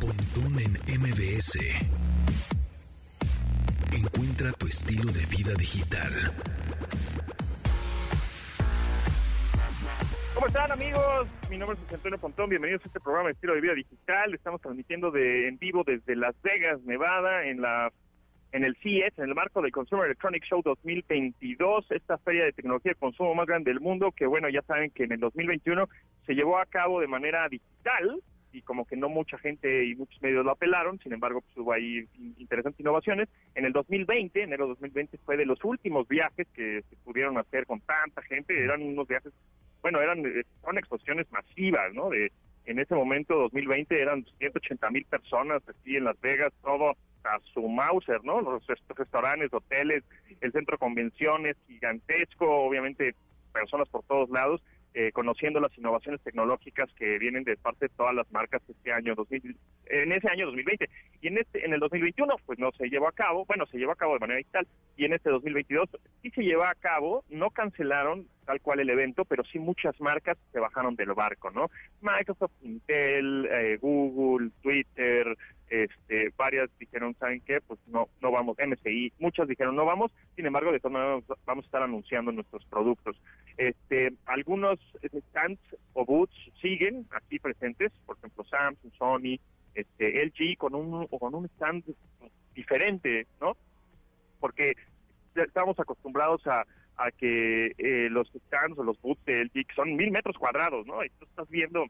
Pontón en MBS. Encuentra tu estilo de vida digital. ¿Cómo están amigos? Mi nombre es Antonio Pontón, bienvenidos a este programa de estilo de vida digital. Estamos transmitiendo de en vivo desde Las Vegas, Nevada, en la en el CES, en el marco del Consumer Electronic Show 2022, esta feria de tecnología de consumo más grande del mundo, que bueno, ya saben que en el 2021 se llevó a cabo de manera digital y como que no mucha gente y muchos medios lo apelaron, sin embargo, pues hubo ahí interesantes innovaciones. En el 2020, enero 2020, fue de los últimos viajes que se pudieron hacer con tanta gente, eran unos viajes, bueno, eran eh, son exposiciones masivas, ¿no? De en ese momento, 2020, eran 180 mil personas aquí en Las Vegas, todo a su Mauser, ¿no? Los restaurantes, hoteles, el centro de convenciones gigantesco, obviamente personas por todos lados, eh, conociendo las innovaciones tecnológicas que vienen de parte de todas las marcas este año 2000, en ese año 2020 y en este en el 2021 pues no se llevó a cabo, bueno, se llevó a cabo de manera digital y en este 2022 sí se llevó a cabo, no cancelaron tal cual el evento, pero sí muchas marcas se bajaron del barco, ¿no? Microsoft, Intel, eh, Google, Twitter, este, varias dijeron, ¿saben qué? Pues no, no vamos, MSI, muchas dijeron no vamos, sin embargo, de todas maneras vamos a estar anunciando nuestros productos. Este, algunos stands o booths siguen aquí presentes, por ejemplo, Samsung, Sony, este, LG con un, con un stand diferente, ¿no? Porque estamos acostumbrados a, a que eh, los stands o los booths de LG son mil metros cuadrados, ¿no? Y tú estás viendo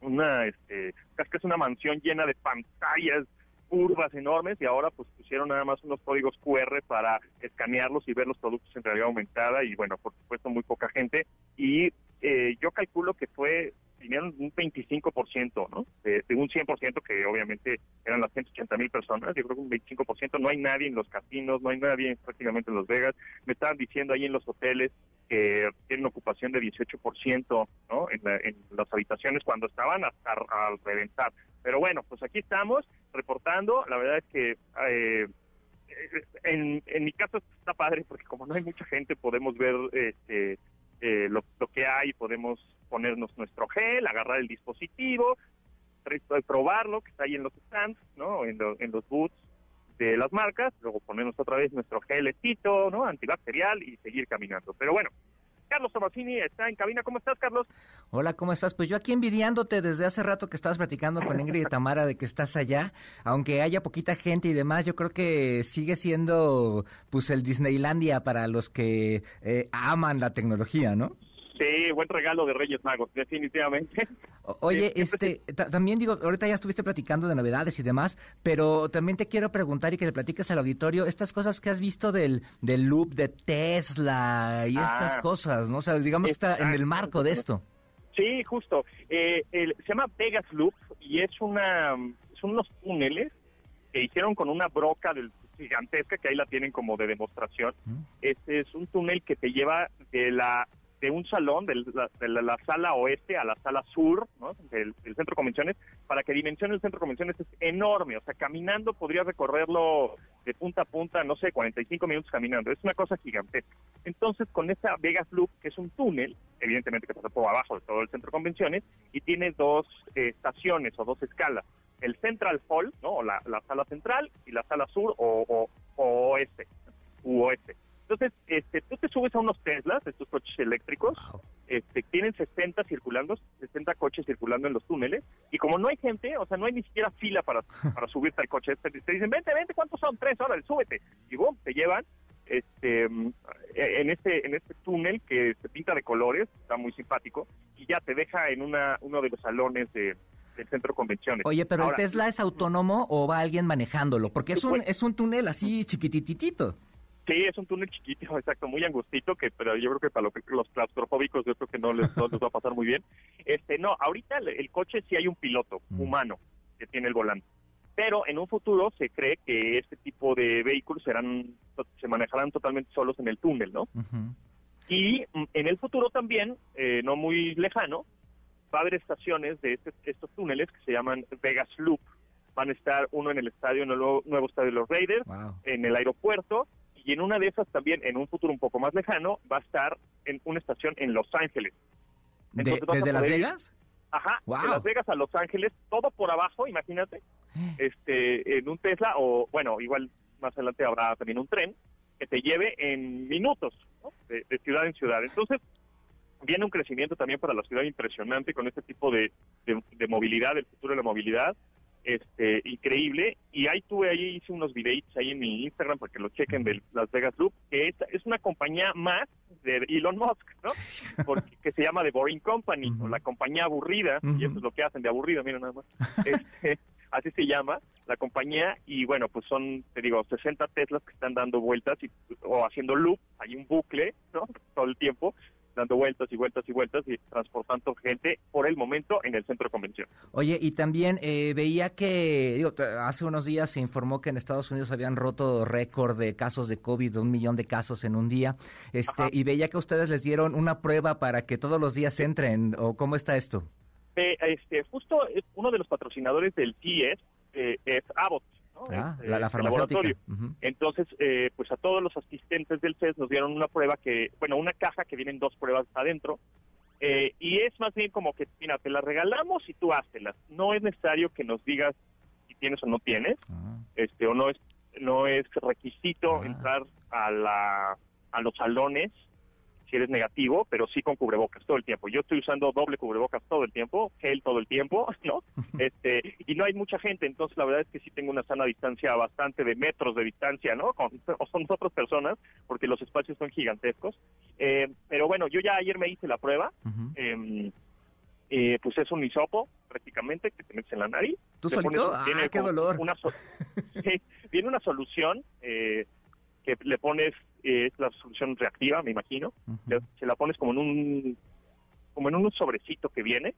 una, este, casi es una mansión llena de pantallas curvas enormes y ahora pues pusieron nada más unos códigos QR para escanearlos y ver los productos en realidad aumentada y bueno, por supuesto muy poca gente. Y eh, yo calculo que fue vinieron un 25%, ¿no? De, de un 100% que obviamente eran las 180 mil personas, yo creo que un 25%, no hay nadie en los casinos, no hay nadie prácticamente en Las Vegas, me estaban diciendo ahí en los hoteles que tienen ocupación de 18% ¿no? en, en las habitaciones cuando estaban hasta al reventar. Pero bueno, pues aquí estamos reportando. La verdad es que eh, en, en mi caso está padre porque como no hay mucha gente podemos ver este, eh, lo, lo que hay, podemos ponernos nuestro gel, agarrar el dispositivo, probarlo que está ahí en los stands, ¿no? En, lo, en los booths de las marcas, luego ponernos otra vez nuestro gelecito, ¿no? Antibacterial y seguir caminando. Pero bueno, Carlos Tomasini está en cabina. ¿Cómo estás, Carlos? Hola, ¿cómo estás? Pues yo aquí envidiándote desde hace rato que estabas platicando con Ingrid y Tamara de que estás allá. Aunque haya poquita gente y demás, yo creo que sigue siendo pues el Disneylandia para los que eh, aman la tecnología, ¿no? Sí, buen regalo de Reyes Magos, definitivamente. Oye, este, también digo, ahorita ya estuviste platicando de novedades y demás, pero también te quiero preguntar y que le platiques al auditorio estas cosas que has visto del, del loop de Tesla y estas Ah. cosas, ¿no? O sea, digamos que está en el marco de esto. Sí, justo. Eh, el- se llama Vegas Loop y es una, son unos túneles que hicieron con una broca del, gigantesca que ahí la tienen como de demostración. Mm. Este es un túnel que te lleva de la de un salón, de la, de la- la sala oeste a la sala sur, del, centro convenciones, para que dimensione el centro de convenciones es enorme, o sea, caminando podrías recorrerlo de punta a punta, no sé, 45 minutos caminando, es una cosa gigantesca. Entonces, con esa Vegas Loop, que es un túnel, evidentemente que pasa por abajo de todo el centro de convenciones, y tiene dos eh, estaciones o dos escalas, el Central Hall, ¿no? O la, la sala central y la sala sur o, o- o oeste, u oeste. Entonces, este, tú te subes a unos Teslas, estos coches eléctricos, este, tienen 60 circulando, 60 coches circulando en los túneles, y como no hay gente, o sea, no hay ni siquiera fila para, para subirte al coche, te, te dicen, vente, vente, ¿cuántos son? Tres, órale, súbete, y boom, te llevan este, mm, en este en este túnel que se pinta de colores, está muy simpático, y ya te deja en una uno de los salones de, del centro de convenciones. Oye, pero Ahora, el Tesla es autónomo o va alguien manejándolo, porque es un Pues- es un túnel así chiquititito. Sí, es un túnel chiquito, exacto, muy angustito, que pero yo creo que para lo que- los claustrofóbicos yo creo que no les, no les va a pasar muy bien. Este, no, ahorita el, el coche sí hay un piloto Mm. humano que tiene el volante, pero en un futuro se cree que este tipo de vehículos serán se manejarán totalmente solos en el túnel, ¿no? Ujú. Y mm, en el futuro también, eh, no muy lejano, va a haber estaciones de este- estos túneles que se llaman Vegas Loop. Van a estar uno en el estadio, en el nuevo, nuevo estadio de los Raiders, Wow. en el aeropuerto, y en una de esas también, en un futuro un poco más lejano, va a estar en una estación en Los Ángeles. Entonces ¿Desde Las ir- Vegas? Ajá, Wow. de Las Vegas a Los Ángeles, todo por abajo, imagínate, este, en un Tesla o, bueno, igual más adelante habrá también un tren que te lleve en minutos, ¿no? de, de ciudad en ciudad. Entonces, viene un crecimiento también para la ciudad impresionante con este tipo de, de, de movilidad, el futuro de la movilidad, este, increíble. Y ahí tuve, ahí hice unos videitos ahí en mi Instagram para que lo chequen de Las Vegas Loop, que es, es una compañía más de Elon Musk, ¿no? Porque, que se llama The Boring Company, o la compañía aburrida, y eso es lo que hacen de aburrido, miren nada más. Este, así se llama la compañía, y bueno, pues son, te digo, 60 Teslas que están dando vueltas y, o haciendo loop, hay un bucle, ¿no? Todo el tiempo, dando vueltas y vueltas y vueltas y transportando gente por el momento en el centro de convención. Oye, y también eh, veía que, digo, hace unos días se informó que en Estados Unidos habían roto récord de casos de COVID, de un millón de casos en un día, este, Ajá. y veía que ustedes les dieron una prueba para que todos los días entren, o cómo está esto. Eh, este, justo eh, uno de los patrocinadores del CES eh, es Abbott, ¿no? Ah, Es, la, eh, la farmacéutica. laboratorio. Entonces, eh, pues a todos los asistentes del CES nos dieron una prueba que, bueno, una caja que vienen dos pruebas adentro. eh, y es más bien como que, mira, te las regalamos y tú hácelas. No es necesario que nos digas si tienes o no tienes, Ah. este, o no es, no es requisito Ah. entrar a la, a los salones si eres negativo, pero sí con cubrebocas todo el tiempo. Yo estoy usando doble cubrebocas todo el tiempo, gel todo el tiempo, ¿no? Este, y no hay mucha gente, entonces la verdad es que sí tengo una sana distancia bastante de metros de distancia, ¿no? Con, o son otras personas, porque los espacios son gigantescos. Eh, pero bueno, yo ya ayer me hice la prueba, Ujú. eh, eh, pues es un hisopo prácticamente que te metes en la nariz. ¿Tú solito? pones- Ah, tiene qué dolor. Una so- sí, viene una solución eh, que le pones, eh, es la solución reactiva, me imagino. Le- se la pones como en un como en un sobrecito que viene,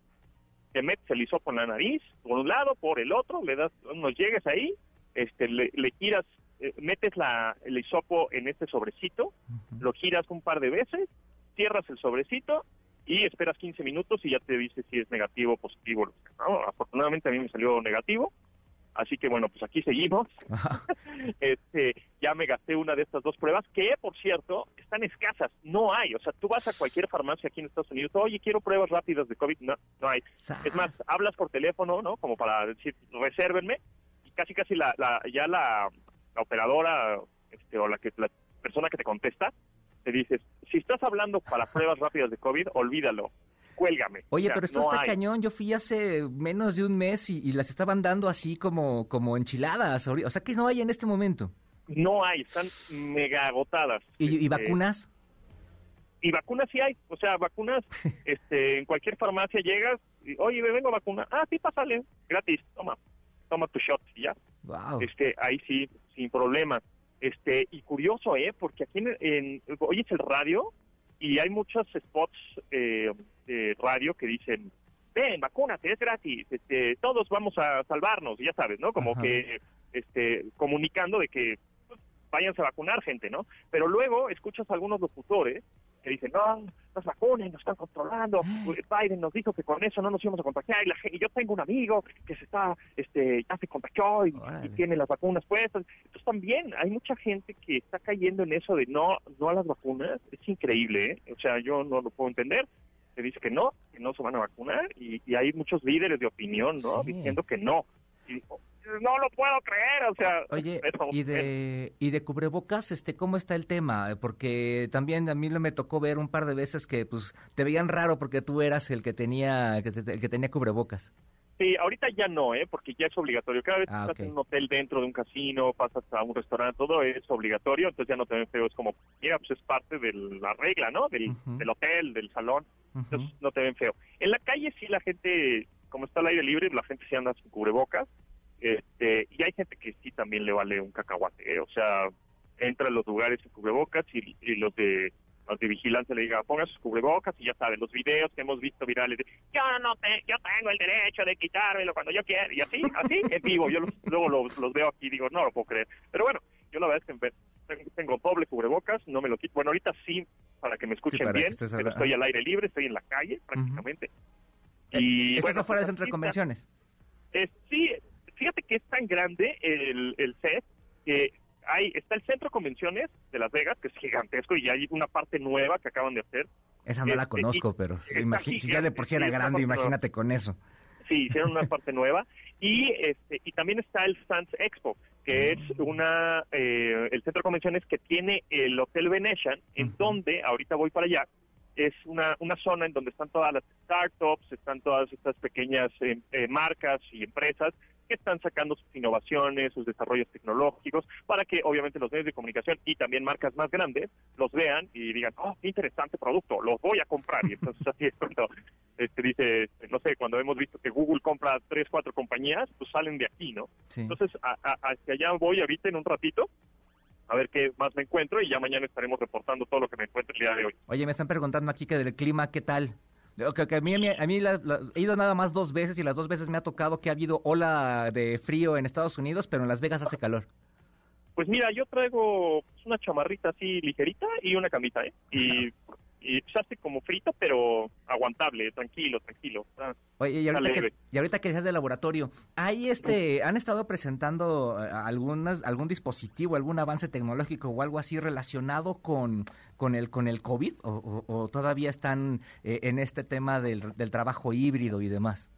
te metes el hisopo en la nariz, por un lado, por el otro, le das unos llegues ahí, este, le, le giras, eh, metes la, el hisopo en este sobrecito, lo giras un par de veces, cierras el sobrecito y esperas 15 minutos y ya te dice si es negativo o positivo. ¿no? Afortunadamente a mí me salió negativo, así que bueno, pues aquí seguimos. Este, ya me gasté una de estas dos pruebas, que por cierto, están escasas, no hay. O sea, tú vas a cualquier farmacia aquí en Estados Unidos, oye, quiero pruebas rápidas de COVID, no, no hay. Es más, hablas por teléfono, ¿no? Como para decir, resérvenme, y casi casi la, la ya la, la operadora este, o la que la persona que te contesta te dice, si estás hablando para pruebas rápidas de COVID, olvídalo, cuélgame. Oye, O sea, pero esto no está hay. cañón. Yo fui hace menos de un mes y, y las estaban dando así como, como enchiladas. O sea que no hay en este momento. No hay, están mega agotadas. ¿Y, y Este, vacunas? y vacunas sí hay, o sea, vacunas, este, en cualquier farmacia llegas, y, oye, me vengo a vacunar, ah, sí, pásale, gratis, toma, toma tu shot, y ya, Wow. este, ahí sí, sin problema, este, y curioso, eh, porque aquí en, en oyes el radio, y hay muchos spots eh, de radio que dicen, ven, vacúnate, es gratis, este, todos vamos a salvarnos, ya sabes, ¿no? Como Ajá. que, este, comunicando de que pues, váyanse a vacunar gente, ¿no? Pero luego escuchas a algunos locutores que dicen, no, nos vacunen, nos están controlando, Biden nos dijo que con eso no nos íbamos a contagiar, y, la gente- y yo tengo un amigo que se está, este, ya se contagió y tiene las vacunas puestas, entonces también hay mucha gente que está cayendo en eso de no, no a las vacunas, es increíble, ¿eh? o sea, yo no lo puedo entender, se dice que no, que no se van a vacunar, y, y hay muchos líderes de opinión, ¿no? Sí. Diciendo que no, y digo, no lo puedo creer, o sea, Oye, y de, y de cubrebocas, este, ¿cómo está el tema? Porque también a mí me tocó ver un par de veces que, pues, te veían raro porque tú eras el que tenía, el que, te- el que tenía cubrebocas. Sí, ahorita ya no, ¿eh? porque ya es obligatorio. Cada vez que Ah, estás en un hotel dentro de un casino, pasas a un restaurante, todo es obligatorio, entonces ya no te ven feo. Es como, mira, pues es parte de la regla, ¿no? Del, hotel, del salón, entonces no te ven feo. En la calle sí la gente, como está al aire libre, la gente sí anda sin cubrebocas, este, y hay gente que sí también le vale un cacahuate, ¿eh? o sea, entra a los lugares sin cubrebocas y, y los de los de vigilancia le diga, ponga sus cubrebocas y ya saben, los videos que hemos visto virales de, yo no te, yo tengo el derecho de quitármelo cuando yo quiera, y así, así, en vivo, yo los- luego los, los veo aquí y digo, no lo puedo creer, pero bueno, yo la verdad es que tengo, doble cubrebocas, no me lo quito, bueno, ahorita sí, para que me escuchen bien, pero estoy al aire libre, estoy en la calle prácticamente. Y Estás bueno, afuera del pues, centro de convenciones. Eh, sí, fíjate que es tan grande el, el set que hay está el centro de convenciones de Las Vegas, que es gigantesco, y hay una parte nueva que acaban de hacer. Esa no la Este, conozco, y- pero si ya de por sí era grande, imagínate con eso. Sí, hicieron una parte nueva. Y este y también está el Sands Expo, que es una eh, el centro de convenciones que tiene el Hotel Venetian, en donde, ahorita voy para allá, es una, una zona en donde están todas las startups, están todas estas pequeñas eh, eh, marcas y empresas que están sacando sus innovaciones, sus desarrollos tecnológicos, para que obviamente los medios de comunicación y también marcas más grandes los vean y digan, oh, qué interesante producto, los voy a comprar. Y entonces así es cuando este, dice, no sé, cuando hemos visto que Google compra tres, cuatro compañías, pues salen de aquí, ¿no? Sí. Entonces, a- a- hacia allá voy ahorita en un ratito, a ver qué más me encuentro y ya mañana estaremos reportando todo lo que me encuentre el día de hoy. Oye, me están preguntando aquí que del clima, ¿qué tal? A mí, a mí, a mí la- la- he ido nada más dos veces y las dos veces me ha tocado que ha habido ola de frío en Estados Unidos, pero en Las Vegas hace calor. Pues mira, yo traigo pues, una chamarrita así ligerita y una camita, ¿eh? Y, y pues hace como frito, pero aguantable, tranquilo, tranquilo. Ah, Oye, y ahorita, que, y ahorita que decías de laboratorio, ¿hay este, ¿han estado presentando eh, algunas, algún dispositivo, algún avance tecnológico o algo así relacionado con, con, el, con el COVID? ¿O, o- o todavía están eh, en este tema del, del trabajo híbrido y demás?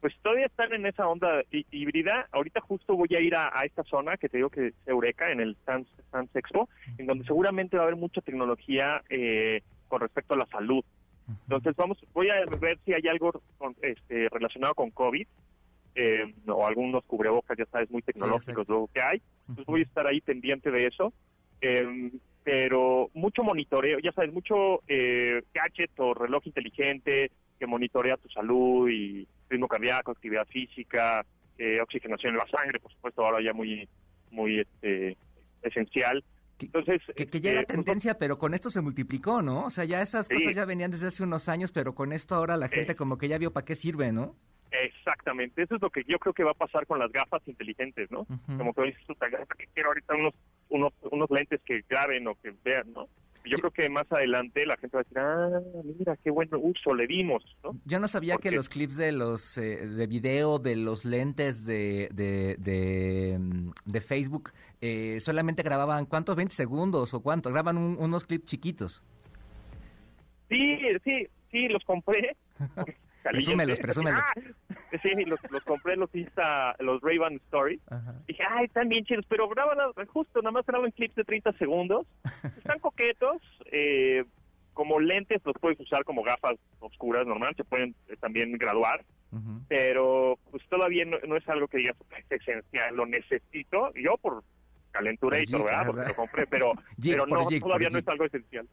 Pues todavía están en esa onda hí- híbrida. Ahorita justo voy a ir a, a esta zona que te digo que es Eureka, en el Sans, Sans Expo, en donde seguramente va a haber mucha tecnología eh, con respecto a la salud. Entonces vamos, voy a ver si hay algo con- este, relacionado con COVID eh, o algunos cubrebocas, ya sabes, muy tecnológicos luego que hay. Entonces voy a estar ahí pendiente de eso. Eh, pero mucho monitoreo, ya sabes, mucho eh, gadget o reloj inteligente que monitorea tu salud y ritmo cardíaco, actividad física, eh, oxigenación en la sangre, por supuesto, ahora ya muy, muy este, esencial. Que- Entonces, Que, que ya era este, pues, tendencia, pero con esto se multiplicó, ¿no? O sea, ya esas Sí. cosas ya venían desde hace unos años, pero con esto ahora la gente como que ya vio para qué sirve, ¿no? Exactamente, eso es lo que yo creo que va a pasar con las gafas inteligentes, ¿no? Como que dices, "Puta, ¿para qué quiero ahorita unos, unos, unos lentes que graben o que vean, ¿no? Yo creo que más adelante la gente va a decir, ah, mira, qué buen uso le dimos, ¿no? Yo no sabía que los clips de los eh, de video de los lentes de, de, de, mm, de Facebook eh, solamente grababan, ¿cuántos? 20 segundos o cuánto? Graban un- unos clips chiquitos. Sí, sí, sí, los compré. Presúmelos, presúmelos. Ah, sí, los, los compré, los hice a los Ray-Ban Story. Dije, ay, están bien chidos, pero graban justo, nada más graban clips de 30 segundos. Están coquetos, eh, como lentes los puedes usar como gafas oscuras normal, se pueden eh, también graduar, pero pues todavía no, no es algo que digas, es esencial, lo necesito. Yo por calentura y Por todo, geek, ¿verdad? Porque lo compré, pero, no, todavía no es algo esencial.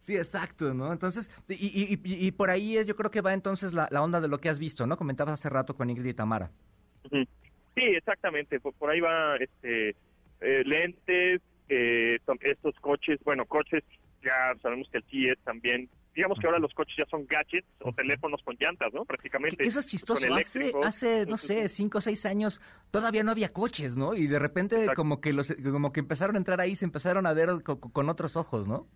Sí, exacto, ¿no? Entonces, y, y, y, y por ahí es, yo creo que va entonces la, la onda de lo que has visto, ¿no? Comentabas hace rato con Ingrid y Tamara. Sí, exactamente. Por, por ahí va este eh, lentes, eh, estos coches, bueno, coches, ya sabemos que el CIE también, digamos que ahora los coches ya son gadgets o teléfonos con llantas, ¿no? Prácticamente. eso es chistoso. Con Hace, hace, no sé, cinco o seis años todavía no había coches, ¿no? Y de repente Exacto. como que los, como que empezaron a entrar ahí, se empezaron a ver co- con otros ojos, ¿no?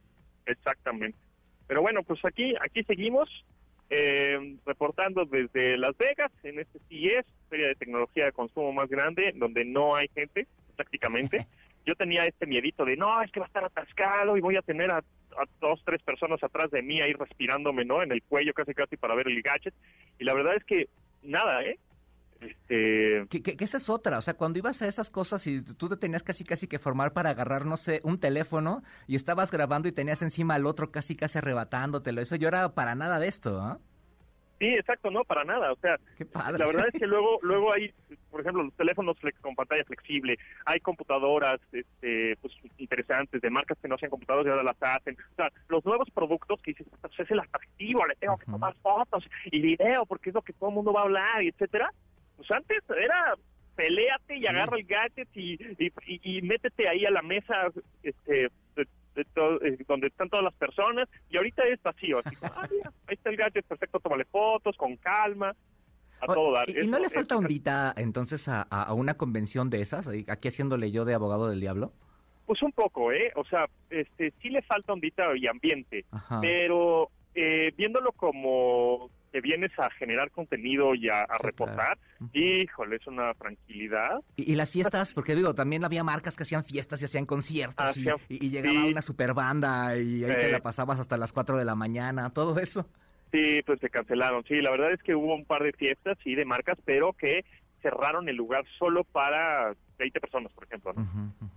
Exactamente. Pero bueno, pues aquí, aquí seguimos eh, reportando desde Las Vegas en este CES, Feria de Tecnología de Consumo más grande, donde no hay gente prácticamente. Yo tenía este miedito de, no, es que va a estar atascado y voy a tener a, dos, tres personas atrás de mí ahí respirándome, ¿no? En el cuello casi casi para ver el gadget. Y la verdad es que nada, ¿eh? Este, Que, que- que esa es otra, o sea, cuando ibas a esas cosas y tú te tenías casi casi que formar para agarrar, no sé, un teléfono y estabas grabando y tenías encima al otro casi casi arrebatándotelo, eso yo era para nada de esto, ¿ah? Sí, exacto, no, para nada. O sea, Qué padre. La verdad es que luego luego hay, por ejemplo, los teléfonos flex- con pantalla flexible, hay computadoras este, pues, interesantes de marcas que no hacían computadoras y ahora las hacen. O sea, los nuevos productos que dices, "Pues, es el atractivo, le tengo que tomar fotos y video porque es lo que todo el mundo va a hablar, y etcétera. Pues antes era peléate y Sí. agarra el gadget y, y, y- y métete ahí a la mesa este de- eh, donde están todas las personas y ahorita es vacío así como, ah, mira, ahí está el gadget perfecto tómale fotos con calma a O- todo dar ¿Y, no le falta eso- ondita entonces a, una convención de esas? Aquí haciéndole yo de abogado del diablo. Pues un poco, ¿eh? O sea, este, sí le falta ondita y ambiente, Ajá. pero eh, viéndolo como que vienes a generar contenido y a, reportar, híjole, es una tranquilidad. ¿Y, las fiestas, porque digo, también había marcas que hacían fiestas y hacían conciertos y, llegaba una super banda y ahí te la pasabas hasta las 4 de la mañana, todo eso. Sí, pues se cancelaron. Sí, la verdad es que hubo un par de fiestas, sí, de marcas, pero que cerraron el lugar solo para 20 personas, por ejemplo,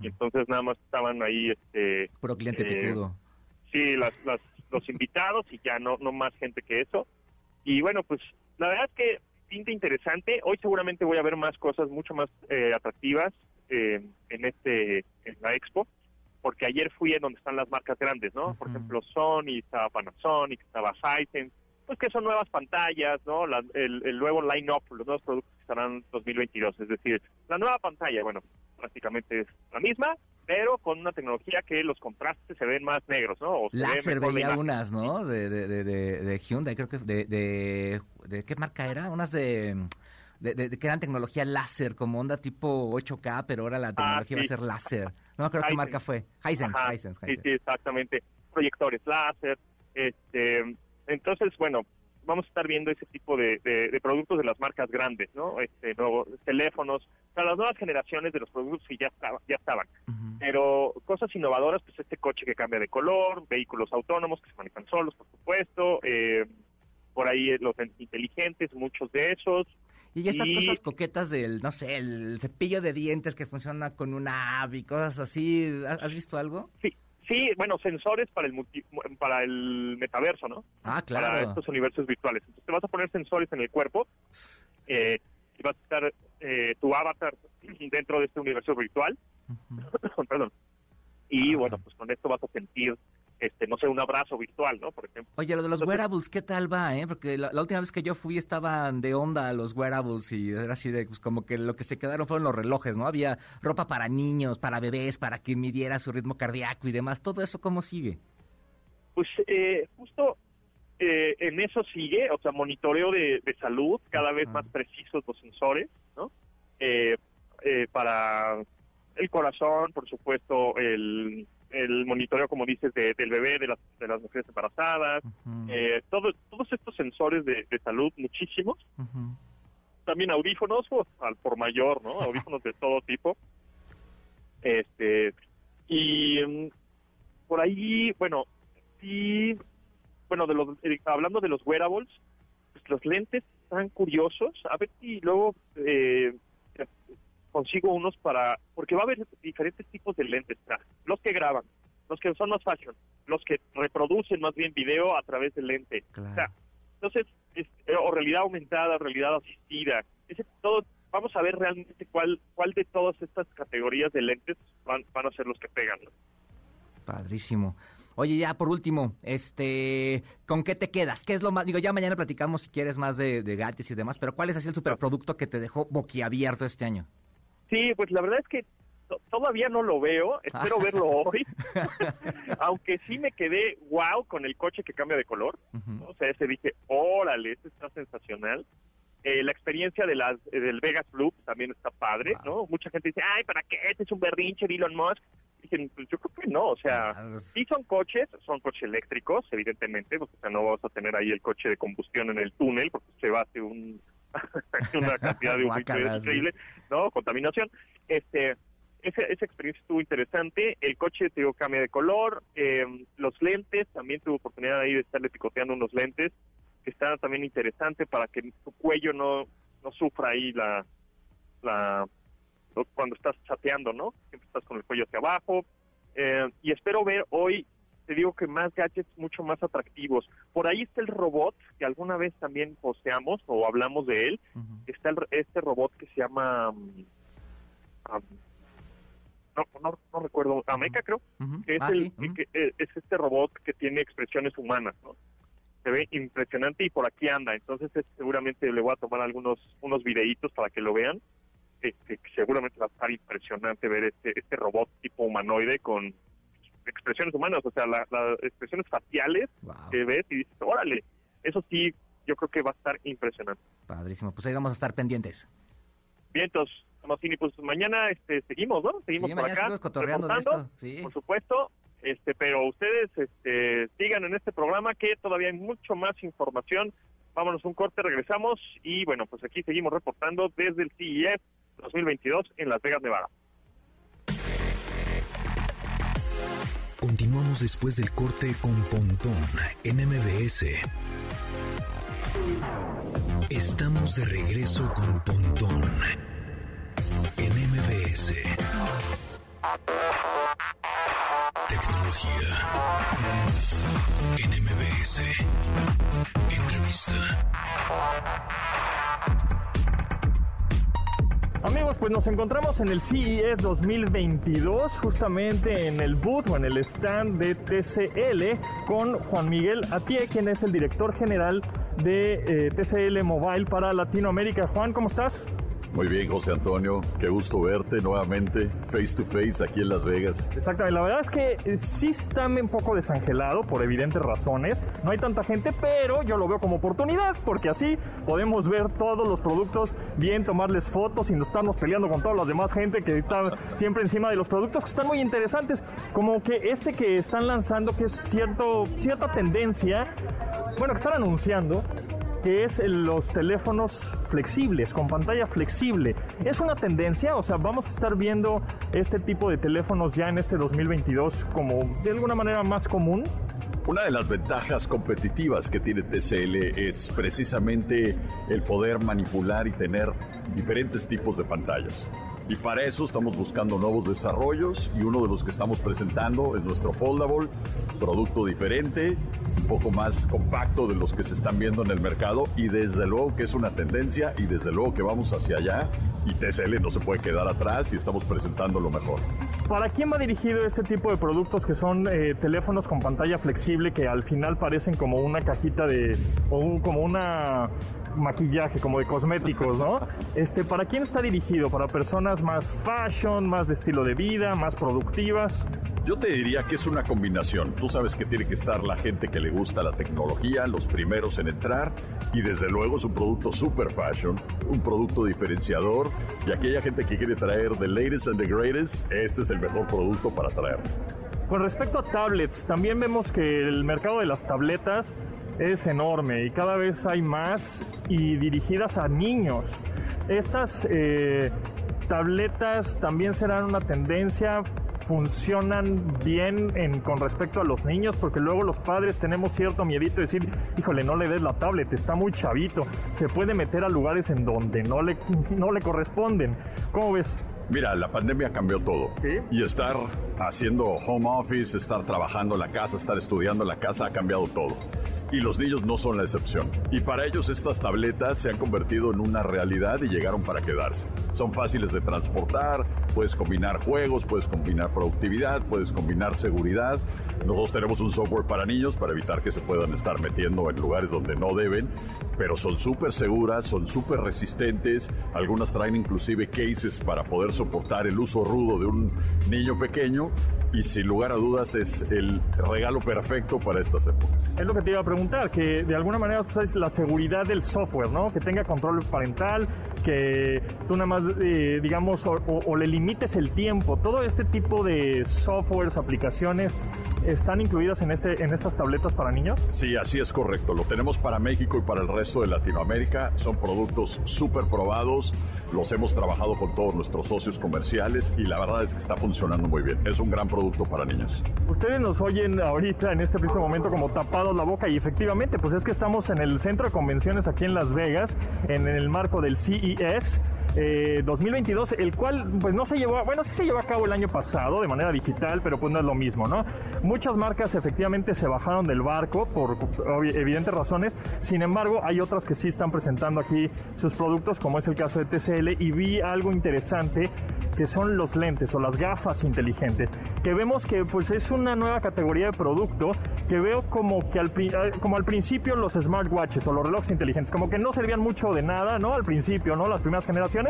Y entonces nada más estaban ahí, este... Puro cliente eh, Sí, las, los invitados y ya no, no más gente que eso. Y bueno, pues la verdad es que pinta interesante. Hoy seguramente voy a ver más cosas mucho más eh, atractivas eh, en este en la expo, porque ayer fui en donde están las marcas grandes, ¿no? Por ejemplo, Sony, estaba Panasonic, estaba Hisense, pues que son nuevas pantallas, ¿no? el, el, nuevo line-up, los nuevos productos que estarán en 2022. Es decir, la nueva pantalla, bueno, prácticamente es la misma, pero con una tecnología que los contrastes se ven más negros, ¿no? O Láser veía unas, ¿no? De, de, de, de, Hyundai, creo que de, de, ¿qué marca era? Unas de, de, que eran tecnología láser, como onda tipo 8K, pero ahora la ah, tecnología va a ser láser. No creo qué marca fue. Hisense, Hisense, Sí, sí, exactamente. Proyectores láser. Este, entonces, bueno, vamos a estar viendo ese tipo de, de, productos de las marcas grandes, ¿no? Este, nuevos teléfonos, para las nuevas generaciones de los productos que ya, estaba, ya estaban. Pero cosas innovadoras, pues este coche que cambia de color, vehículos autónomos que se manejan solos, por supuesto, eh, por ahí los inteligentes, muchos de esos. Y estas cosas coquetas del, no sé, el cepillo de dientes que funciona con una app y cosas así, ¿has visto algo? Sí, Sí, bueno, sensores para el para el metaverso, ¿no? Ah, claro. Para estos universos virtuales. Entonces te vas a poner sensores en el cuerpo eh, y vas a estar eh, tu avatar dentro de este universo virtual. Perdón. Y ah. bueno, pues con esto vas a sentir este, no sé, un abrazo virtual, ¿no? Por ejemplo. Oye, lo de los wearables, ¿qué tal va, eh? Porque la, última vez que yo fui estaban de onda los wearables y era así de, pues como que lo que se quedaron fueron los relojes, ¿no? Había ropa para niños, para bebés, para que midiera su ritmo cardíaco y demás. ¿Todo eso cómo sigue? Pues eh, justo eh, en eso sigue, o sea, monitoreo de, salud, cada vez más precisos los sensores, ¿no? Eh, para el corazón, por supuesto, el el monitoreo, como dices, del bebé, de las, de las mujeres embarazadas, eh, todo, todos estos sensores de, salud, muchísimos. También audífonos, pues, al por mayor, ¿no? Audífonos de todo tipo. Este, y mm, por ahí, bueno, sí, bueno, de los, eh, hablando de los wearables, pues los lentes están curiosos. A ver si luego eh, consigo unos para, porque va a haber diferentes tipos de lentes, los que graban, los que son más fashion, los que reproducen más bien video a través del lente. entonces, eh, o realidad aumentada, realidad asistida, ese todo, vamos a ver realmente cuál, cuál de todas estas categorías de lentes van, van a ser los que pegan. Padrísimo. Oye, ya por último, este, ¿con qué te quedas? ¿Qué es lo más? Digo, ya mañana platicamos si quieres más de, de gatos y demás, pero ¿cuál es así el superproducto que te dejó boquiabierto este año? Sí, pues la verdad es que todavía no lo veo, espero verlo hoy, aunque sí me quedé wow con el coche que cambia de color, o sea, ese dije, órale, este está sensacional. Eh, la experiencia de las, del Vegas Blue también está padre, ¿no? Mucha gente dice, ay, ¿para qué? Este es un berrinche de Elon Musk. Dicen, pues yo creo que no, o sea, sí son coches, son coches eléctricos, evidentemente, o sea, no vas a tener ahí el coche de combustión en el túnel, porque se va a hacer un, una cantidad de increíble, ¿no? Contaminación. Este, esa, esa experiencia estuvo interesante. El coche, te digo, cambia de color. Eh, los lentes, también tuve oportunidad ahí de estarle picoteando unos lentes, que están también interesante para que tu cuello no, no sufra ahí la, la cuando estás chateando, ¿no? Siempre estás con el cuello hacia abajo. Eh, y espero ver hoy te digo que más gadgets mucho más atractivos. Por ahí está el robot, que alguna vez también posteamos o hablamos de él. Está el, este robot que se llama... Mm, no, no, recuerdo, Ameca creo, que, es, ah, el, eh, es este robot que tiene expresiones humanas, ¿no? Se ve impresionante y por aquí anda, entonces seguramente le voy a tomar algunos unos videitos para que lo vean. Este, seguramente va a estar impresionante ver este, este robot tipo humanoide con expresiones humanas, o sea, las expresiones faciales que ves y dices, órale, eso sí, yo creo que va a estar impresionante. Padrísimo, pues ahí vamos a estar pendientes. Bien, entonces, pues mañana este, seguimos, ¿no? Seguimos por acá, reportando, por supuesto, este, pero ustedes este, sigan en este programa que todavía hay mucho más información Vámonos un corte, regresamos y bueno, pues aquí seguimos reportando desde el CES 2022 en Las Vegas, Nevada. Continuamos después del corte con Pontón en MBS. Estamos de regreso con Pontón en MBS. Tecnología en MBS. Entrevista. Amigos, pues nos encontramos en el CES 2022, justamente en el booth o en el stand de TCL con Juan Miguel Atie, quien es el director general de eh, TCL Mobile para Latinoamérica. Juan, ¿cómo estás? Muy bien, José Antonio. Qué gusto verte nuevamente, face to face, aquí en Las Vegas. Exactamente. La verdad es que eh, sí está un poco desangelado por evidentes razones. No hay tanta gente, pero yo lo veo como oportunidad, porque así podemos ver todos los productos bien, tomarles fotos y no estarnos peleando con toda la demás gente que está siempre encima de los productos que están muy interesantes. Como que este que están lanzando, que es cierto, cierta tendencia, bueno, que están anunciando, que es los teléfonos flexibles, con pantalla flexible. ¿Es una tendencia? O sea, vamos a estar viendo este tipo de teléfonos ya en este 2022 como de alguna manera más común. Una de las ventajas competitivas que tiene TCL es precisamente el poder manipular y tener diferentes tipos de pantallas. Y para eso estamos buscando nuevos desarrollos y uno de los que estamos presentando es nuestro Foldable, producto diferente, un poco más compacto de los que se están viendo en el mercado y desde luego que es una tendencia y desde luego que vamos hacia allá y TCL no se puede quedar atrás y estamos presentando lo mejor. ¿Para quién va dirigido este tipo de productos que son eh, teléfonos con pantalla flexible que al final parecen como una cajita de o como una maquillaje, como de cosméticos, ¿no? Este, ¿Para quién está dirigido? ¿Para personas más fashion, más de estilo de vida, más productivas? Yo te diría que es una combinación. Tú sabes que tiene que estar la gente que le gusta la tecnología, los primeros en entrar, y desde luego es un producto super fashion, un producto diferenciador, y aquella gente que quiere traer the latest and the greatest, este es el mejor producto para traer. Con respecto a tablets, también vemos que el mercado de las tabletas es enorme y cada vez hay más y dirigidas a niños. Estas eh, tabletas también serán una tendencia funcionan bien en, con respecto a los niños, porque luego los padres tenemos cierto miedito de decir, híjole, no le des la tablet, está muy chavito, se puede meter a lugares en donde no le, no le corresponden. ¿Cómo ves? Mira, la pandemia cambió todo. Y estar haciendo home office, estar trabajando en la casa, estar estudiando en la casa ha cambiado todo y los niños no son la excepción. Y para ellos estas tabletas se han convertido en una realidad y llegaron para quedarse. Son fáciles de transportar, puedes combinar juegos, puedes combinar productividad, puedes combinar seguridad. Nosotros tenemos un software para niños para evitar que se puedan estar metiendo en lugares donde no deben, pero son súper seguras, son súper resistentes. Algunas traen inclusive cases para poder soportar el uso rudo de un niño pequeño y sin lugar a dudas es el regalo perfecto para estas épocas. Es lo que te iba a preguntar que de alguna manera tú sabes la seguridad del software, ¿no? Que tenga control parental, que tú nada más, eh, digamos, o, le limites el tiempo. Todo este tipo de softwares, aplicaciones, ¿están incluidas en, este, en estas tabletas para niños? Sí, así es correcto. Lo tenemos para México y para el resto de Latinoamérica. Son productos súper probados. Los hemos trabajado con todos nuestros socios comerciales y la verdad es que está funcionando muy bien. Es un gran producto para niños. Ustedes nos oyen ahorita en este preciso momento como tapados la boca y efectivamente, pues es que estamos en el centro de convenciones aquí en Las Vegas, en el marco del CES. 2022, eh, el cual pues no se llevó, bueno, sí se llevó a cabo el año pasado de manera digital, pero pues no es lo mismo, ¿no? Muchas marcas efectivamente se bajaron del barco por evidentes razones, sin embargo hay otras que sí están presentando aquí sus productos, como es el caso de TCL, y vi algo interesante que son los lentes o las gafas inteligentes, que vemos que pues es una nueva categoría de producto que veo como que al, eh, como al principio los smartwatches o los relojes inteligentes, como que no servían mucho de nada, ¿no? Al principio, ¿no? Las primeras generaciones,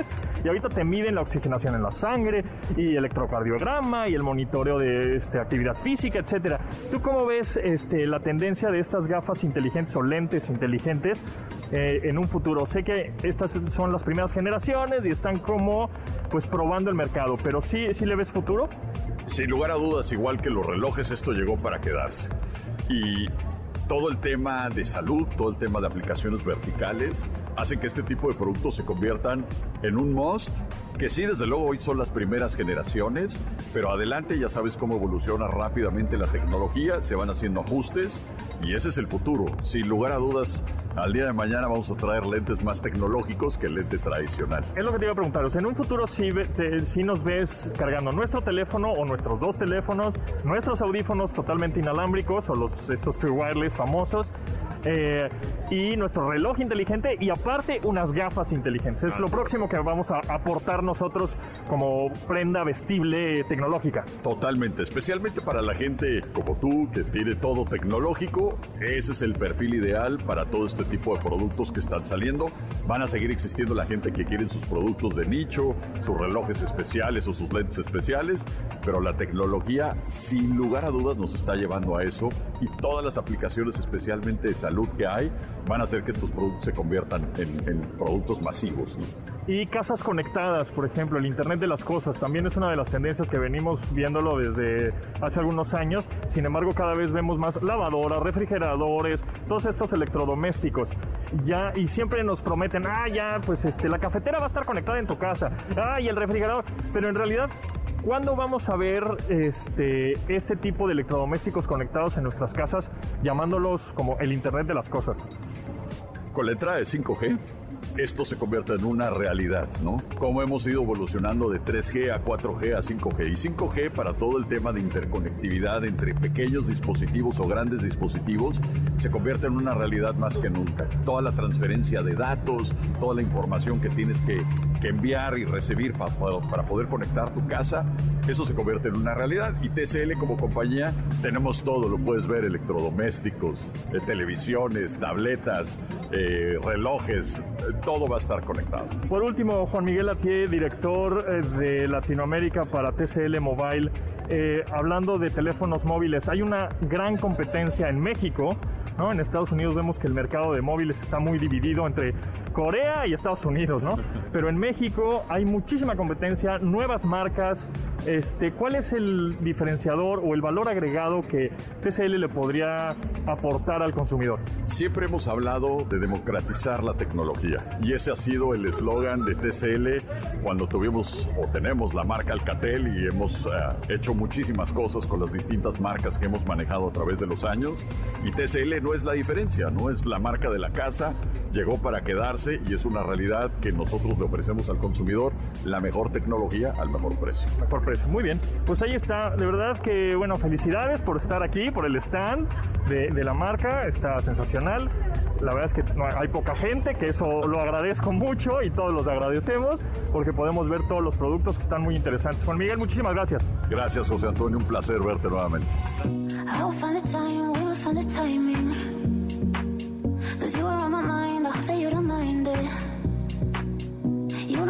y ahorita te miden la oxigenación en la sangre y electrocardiograma y el monitoreo de este, actividad física, etcétera. ¿Tú cómo ves este, la tendencia de estas gafas inteligentes o lentes inteligentes eh, en un futuro? Sé que estas son las primeras generaciones y están como pues probando el mercado, pero sí, sí le ves futuro. Sin lugar a dudas, igual que los relojes, esto llegó para quedarse. Y todo el tema de salud, todo el tema de aplicaciones verticales, hacen que este tipo de productos se conviertan en un must que sí, desde luego hoy son las primeras generaciones, pero adelante ya sabes cómo evoluciona rápidamente la tecnología, se van haciendo ajustes y ese es el futuro. Sin lugar a dudas, al día de mañana vamos a traer lentes más tecnológicos que el lente tradicional. Es lo que te iba a preguntar, o sea, en un futuro sí, nos ves cargando nuestro teléfono o nuestros dos teléfonos, nuestros audífonos totalmente inalámbricos o los, estos True Wireless famosos, eh, y nuestro reloj inteligente y aparte unas gafas inteligentes. Es lo próximo que vamos a aportar nosotros como prenda vestible tecnológica. Totalmente, especialmente para la gente como tú que tiene todo tecnológico. Ese es el perfil ideal para todo este tipo de productos que están saliendo. Van a seguir existiendo la gente que quiere sus productos de nicho, sus relojes especiales o sus lentes especiales, pero la tecnología sin lugar a dudas nos está llevando a eso y todas las aplicaciones especialmente de salud que hay van a hacer que estos productos se conviertan en, productos masivos. Y casas conectadas, por ejemplo, el Internet de las Cosas, también es una de las tendencias que venimos viéndolo desde hace algunos años. Sin embargo, cada vez vemos más lavadoras, refrigeradores, todos estos electrodomésticos. Ya, y siempre nos prometen, ah, ya, pues este, la cafetera va a estar conectada en tu casa, ah, y el refrigerador. Pero en realidad ¿Cuándo vamos a ver este, este tipo de electrodomésticos conectados en nuestras casas, llamándolos como el Internet de las Cosas? Con letra de 5G esto se convierte en una realidad, ¿no? Cómo hemos ido evolucionando de 3G a 4G a 5G. Y 5G para todo el tema de interconectividad entre pequeños dispositivos o grandes dispositivos se convierte en una realidad más que nunca. Toda la transferencia de datos, toda la información que tienes que, enviar y recibir para, para poder conectar tu casa, eso se convierte en una realidad. Y TCL como compañía tenemos todo, lo puedes ver, electrodomésticos, eh, televisiones, tabletas, eh, relojes, todo va a estar conectado. Por último, Juan Miguel Atié, director eh, de Latinoamérica para TCL Mobile, eh, hablando de teléfonos móviles, hay una gran competencia en México, ¿no? En Estados Unidos vemos que el mercado de móviles está muy dividido entre Corea y Estados Unidos, ¿no? Pero en México hay muchísima competencia, nuevas marcas. Este, ¿Cuál es el diferenciador o el valor agregado que TCL le podría aportar al consumidor? Siempre hemos hablado de democratizar la tecnología y ese ha sido el eslogan de TCL cuando tuvimos o tenemos la marca Alcatel y hemos eh, hecho muchísimas cosas con las distintas marcas que hemos manejado a través de los años y TCL no es la diferencia, no es la marca de la casa, llegó para quedarse y es una realidad que nosotros le ofrecemos al consumidor la mejor tecnología al mejor precio. Mejor precio, muy bien. Pues ahí está, de verdad que, bueno, felicidades por estar aquí, por el stand de, de la marca, está sensacional. La verdad es que no, hay poca gente, que eso lo agradezco mucho y todos los agradecemos porque podemos ver todos los productos que están muy interesantes. Juan Miguel, muchísimas gracias. Gracias, José Antonio, un placer verte nuevamente. say you don't mind it.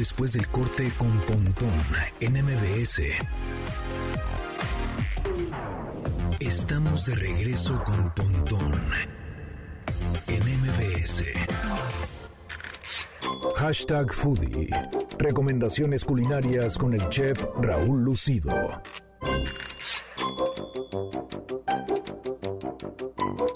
después del corte con Pontón en MBS. Estamos de regreso con Pontón en MBS. Hashtag Foodie. Recomendaciones culinarias con el chef Raúl Lucido.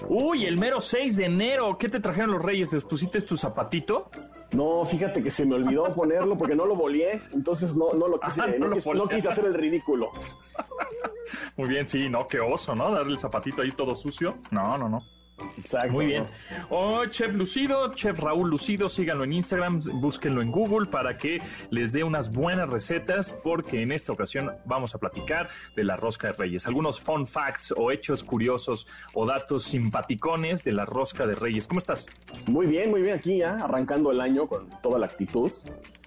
Uy, el mero 6 de enero. ¿Qué te trajeron los reyes? ¿Les pusiste tu zapatito? No, fíjate que se me olvidó ponerlo porque no lo volé, entonces no, no lo quise, ah, no, quise, hacer el ridículo. Muy bien, sí, no, qué oso, ¿no? Darle el zapatito ahí todo sucio. No, no, no. Exacto. Muy bien. Oh, Chef Lucido, Chef Raúl Lucido, síganlo en Instagram, búsquenlo en Google para que les dé unas buenas recetas, porque en esta ocasión vamos a platicar de la rosca de reyes. Algunos fun facts o hechos curiosos o datos simpaticones de la rosca de reyes. ¿Cómo estás? Muy bien, muy bien. Aquí ya arrancando el año con toda la actitud.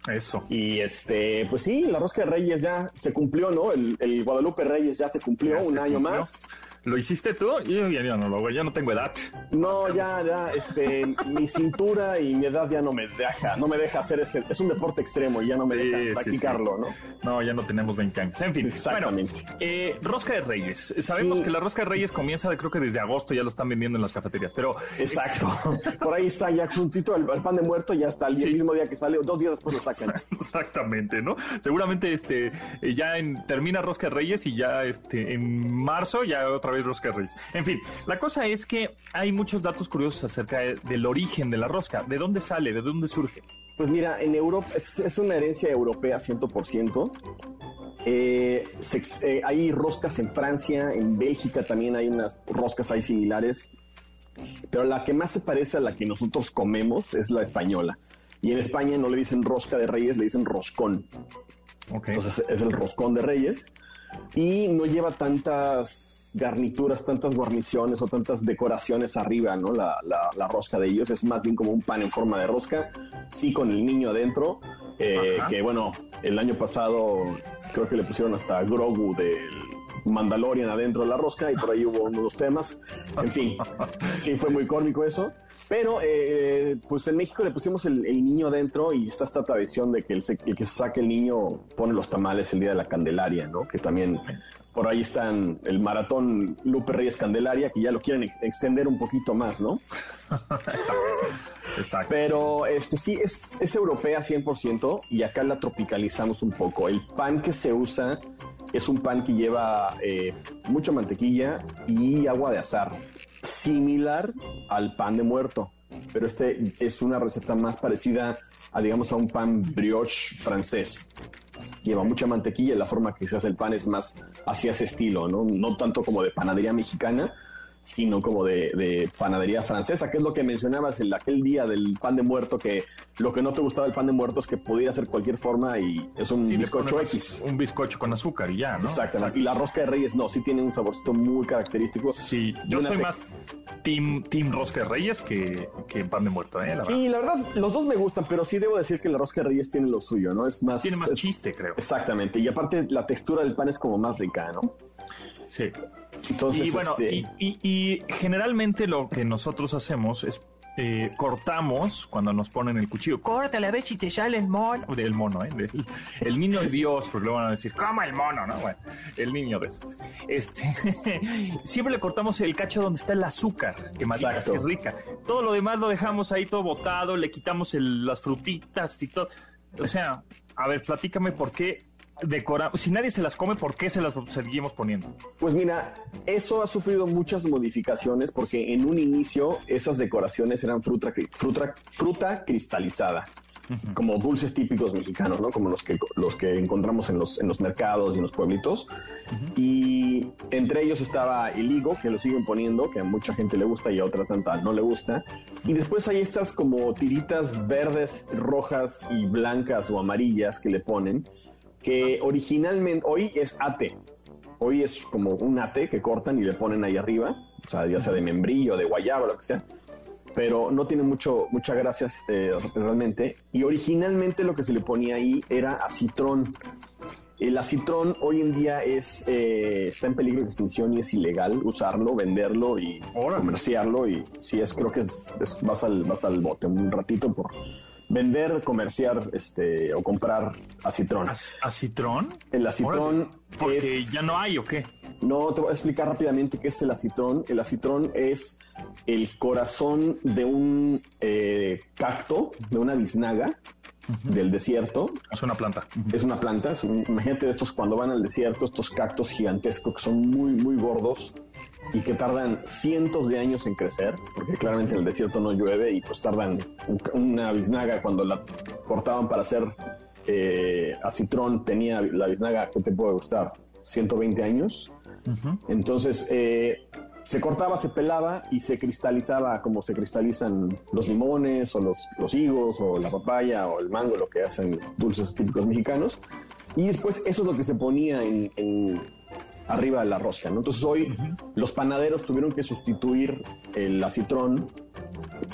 Eso. Y este, pues sí, la rosca de Reyes ya se cumplió, ¿no? El, Guadalupe Reyes ya se cumplió un año más. ¿Lo hiciste tú? Yo ya, no lo ya no tengo edad. No, ya, ya, este, mi cintura y mi edad ya no me deja, no me deja hacer ese, es un deporte extremo y ya no me deja practicarlo, ¿no? No, ya no tenemos 20 años. En fin, Exactamente. Bueno, eh, rosca de Reyes. Sabemos que la rosca de Reyes comienza, creo que desde agosto ya lo están vendiendo en las cafeterías, pero... Exacto. Por ahí está ya juntito el, pan de muerto, ya está el, mismo día que sale, dos días después lo sacan. Exactamente, ¿no? Seguramente este, eh, ya en, termina rosca de Reyes y ya este, en marzo ya otra vez rosca de reyes. En fin, la cosa es que hay muchos datos curiosos acerca del origen de la rosca. ¿De dónde sale? ¿De dónde surge? Pues mira, en Europa es, una herencia europea 100%. Eh, eh, hay roscas en Francia, en Bélgica también hay unas roscas ahí similares, pero la que más se parece a la que nosotros comemos es la española. Y en España no le dicen rosca de reyes, le dicen roscón. Entonces es el roscón de reyes y no lleva tantas garnituras, tantas guarniciones o tantas decoraciones arriba, ¿no? La, la, rosca de ellos es más bien como un pan en forma de rosca, sí con el niño adentro, eh, que bueno, el año pasado creo que le pusieron hasta Grogu del Mandalorian adentro de la rosca y por ahí hubo unos temas, en fin, sí fue muy cómico eso. Pero, eh, pues en México le pusimos el, niño adentro y está esta tradición de que el, el, que se saque el niño pone los tamales el día de la Candelaria, ¿no? Que también por ahí están el maratón Lupe Reyes Candelaria, que ya lo quieren extender un poquito más, ¿no? Exacto. Pero este sí es, es europea 100% y acá la tropicalizamos un poco. El pan que se usa es un pan que lleva eh, mucha mantequilla y agua de azar, similar al pan de muerto, pero este es una receta más parecida a, digamos, a un pan brioche francés lleva mucha mantequilla y la forma que se hace el pan es más hacia ese estilo, ¿no? No tanto como de panadería mexicana, sino como de, panadería francesa, que es lo que mencionabas en aquel día del pan de muerto, que lo que no te gustaba del pan de muerto es que podía ser cualquier forma y es un bizcocho X. Un bizcocho con azúcar y ya, ¿no? Exactamente. Y la rosca de reyes, no, sí tiene un saborcito muy característico. Sí, yo soy más team, team rosca de reyes que, que pan de muerto, ¿eh? sí, la verdad, los dos me gustan, pero sí debo decir que la rosca de reyes tiene lo suyo, ¿no? Es más... Tiene más chiste, creo. Exactamente. Y aparte la textura del pan es como más rica, ¿no? Sí. Entonces, y bueno, este, y, generalmente lo que nosotros hacemos es eh, cortamos cuando nos ponen el cuchillo. Córtale a ver si te sale el mono. El mono, ¿eh? el niño de Dios, porque luego van a decir, ¿cómo el mono? No, bueno, el niño de estos. Este, siempre le cortamos el cacho donde está el azúcar, que que es rica. Todo lo demás lo dejamos ahí todo botado, le quitamos las frutitas y todo. O sea, a ver, platícame por qué decoramos, si nadie se las come, ¿por qué se las seguimos poniendo? Pues mira, eso ha sufrido muchas modificaciones porque en un inicio esas decoraciones eran fruta, fruta, fruta cristalizada. como dulces típicos mexicanos, ¿no? Como los que, los que encontramos en los, en los mercados y en los pueblitos. Y entre ellos estaba el higo, que lo siguen poniendo, que a mucha gente le gusta y a otra tanta no le gusta. Y después hay estas como tiritas verdes, rojas y blancas o amarillas que le ponen, que originalmente, hoy es ate. Hoy es como un ate que cortan y le ponen ahí arriba, o sea, ya sea de membrillo, de guayaba, lo que sea. Pero no tiene mucho, mucha gracia este, realmente. Y originalmente lo que se le ponía ahí era acitrón. El acitrón hoy en día es, eh, está en peligro de extinción y es ilegal usarlo, venderlo y comerciarlo. Y si es, creo que es, vas, al, vas al bote un ratito por vender, comerciar este, o comprar acitrón. ¿Acitrón? El acitrón. Porque ya no hay o qué? No, te voy a explicar rápidamente qué es el acitrón. El acitrón es el corazón de un eh, cacto, de una biznaga. Del desierto. Es una planta. Es una planta. imagínate estos cuando van al desierto, estos cactos gigantescos que son muy, muy gordos y que tardan cientos de años en crecer, porque claramente en el desierto no llueve y pues tardan una biznaga cuando la cortaban para hacer eh, acitrón tenía la biznaga que te puede gustar 120 años. Entonces, eh, se cortaba, se pelaba y se cristalizaba como se cristalizan los limones o los, los higos o la papaya o el mango, lo que hacen dulces típicos mexicanos. Y después eso es lo que se ponía en, arriba de la rosca. ¿no? Entonces hoy los panaderos tuvieron que sustituir el acitrón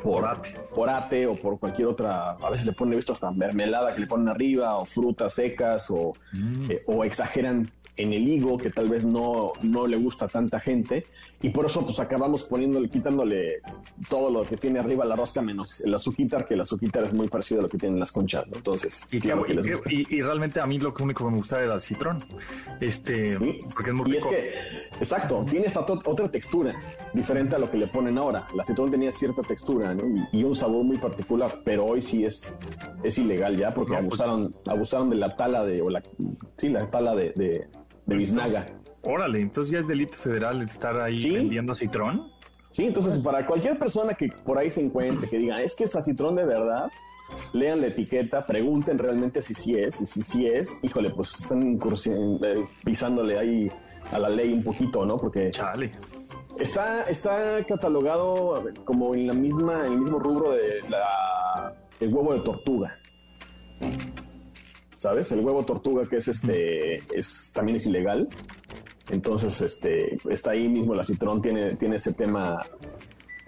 por ate. por ate o por cualquier otra, a veces le ponen, visto hasta mermelada que le ponen arriba o frutas secas o, mm. eh, o exageran en el higo que tal vez no, no le gusta a tanta gente. Y por eso pues acabamos poniéndole, quitándole todo lo que tiene arriba la rosca menos el azúcar, que el azúcar es muy parecido a lo que tienen las conchas, Entonces, y, claro que y, realmente a mí lo único que me gusta era el citrón, este, porque es muy rico. exacto, tiene esta otra textura diferente a lo que le ponen ahora. La citrón tenía cierta textura y, un sabor muy particular, pero hoy sí es, es ilegal ya porque pues abusaron, abusaron de la tala de, o la, sí, la tala de, de, de biznaga. Órale, entonces ya es delito federal estar ahí vendiendo citrón. Sí, entonces para cualquier persona que por ahí se encuentre, que diga, es que es citrón de verdad, lean la etiqueta, pregunten realmente si sí es, y si sí es, híjole, pues están eh, pisándole ahí a la ley un poquito, ¿no? Porque Chale. Está, está catalogado como en la misma, en el mismo rubro de la, el huevo de tortuga. ¿Sabes? El huevo tortuga que es este, es, también es ilegal. Entonces, este, está ahí mismo la Citrón tiene, tiene ese tema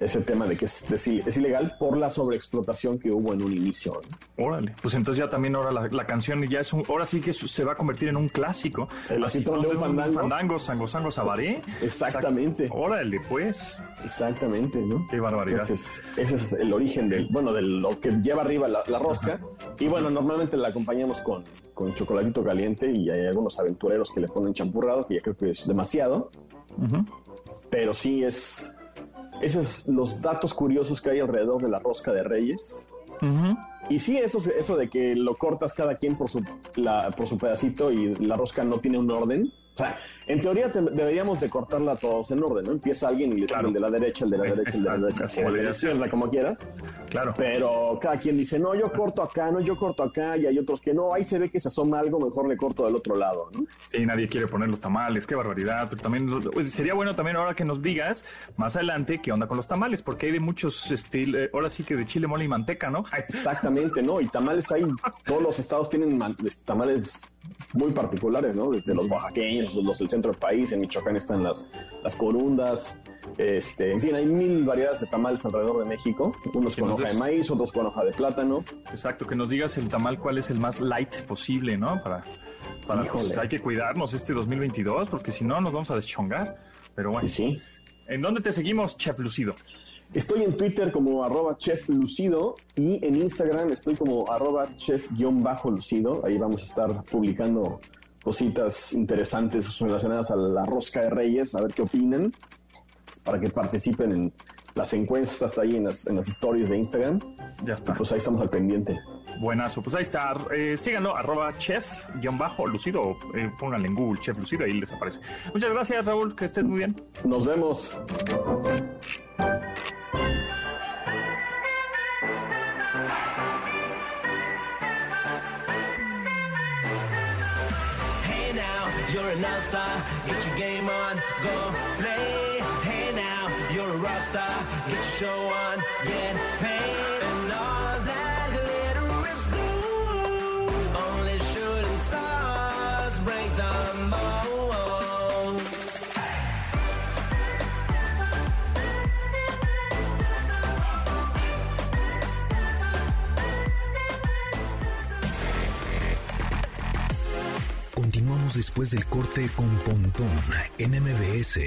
ese tema de que es, es, ilegal por la sobreexplotación que hubo en un inicio. Órale, pues entonces ya también ahora la, canción ya es un, ahora sí que se va a convertir en un clásico. El citrón de un fandango. fandango, sango, sango, sabaré. Exactamente. órale, pues. Exactamente, ¿no? Qué barbaridad. Entonces, ese es el origen del, bueno, de lo que lleva arriba la, rosca. Y bueno, normalmente la acompañamos con, con chocolatito caliente y hay algunos aventureros que le ponen champurrado, que ya creo que es demasiado. Pero sí es, esos son los datos curiosos que hay alrededor de la rosca de reyes. Y sí, eso, eso de que lo cortas cada quien por su, por su pedacito y la rosca no tiene un orden, o sea, en teoría deberíamos de cortarla todos en orden, ¿no? Empieza alguien y le sale el de la derecha, el de la derecha, el de la derecha, el de la izquierda, como quieras. Claro. Pero cada quien dice, no, yo corto acá, no, yo corto acá, y hay otros que no, ahí se ve que se asoma algo, mejor le corto del otro lado, ¿no? Sí, nadie quiere poner los tamales, qué barbaridad. Pero también pues, sería bueno también ahora que nos digas más adelante qué onda con los tamales, porque hay de muchos, este, ahora sí que de chile, mole y manteca, ¿no? Exactamente, ¿no? Y tamales hay, todos los estados tienen tamales muy particulares, ¿no? Desde los oaxaqueños, los del centro del país, en Michoacán están las, las corundas, este, en fin, hay mil variedades de tamales alrededor de México, unos con hoja de maíz, otros con hoja de plátano. Exacto, que nos digas el tamal cuál es el más light posible, ¿no? Para, para pues, hay que cuidarnos este 2022, porque si no nos vamos a deschongar. Pero bueno, sí. ¿en dónde te seguimos, Chef Lucido? Estoy en Twitter como arroba chef lucido y en Instagram estoy como arroba chef-lucido. Ahí vamos a estar publicando cositas interesantes relacionadas a la rosca de reyes, a ver qué opinan, para que participen en las encuestas ahí en las, en las stories de Instagram. Ya está. pues ahí estamos al pendiente. Buenazo, pues ahí está. Eh, síganlo, arroba chef-lucido. Eh, pónganle en Google chef lucido, ahí les aparece. Muchas gracias, Raúl, que estés muy bien. Nos vemos. An all-star. Get your game on, go play. Hey now, you're a rock star. Get your show on, get paid. Después del corte con Pontón en MBS.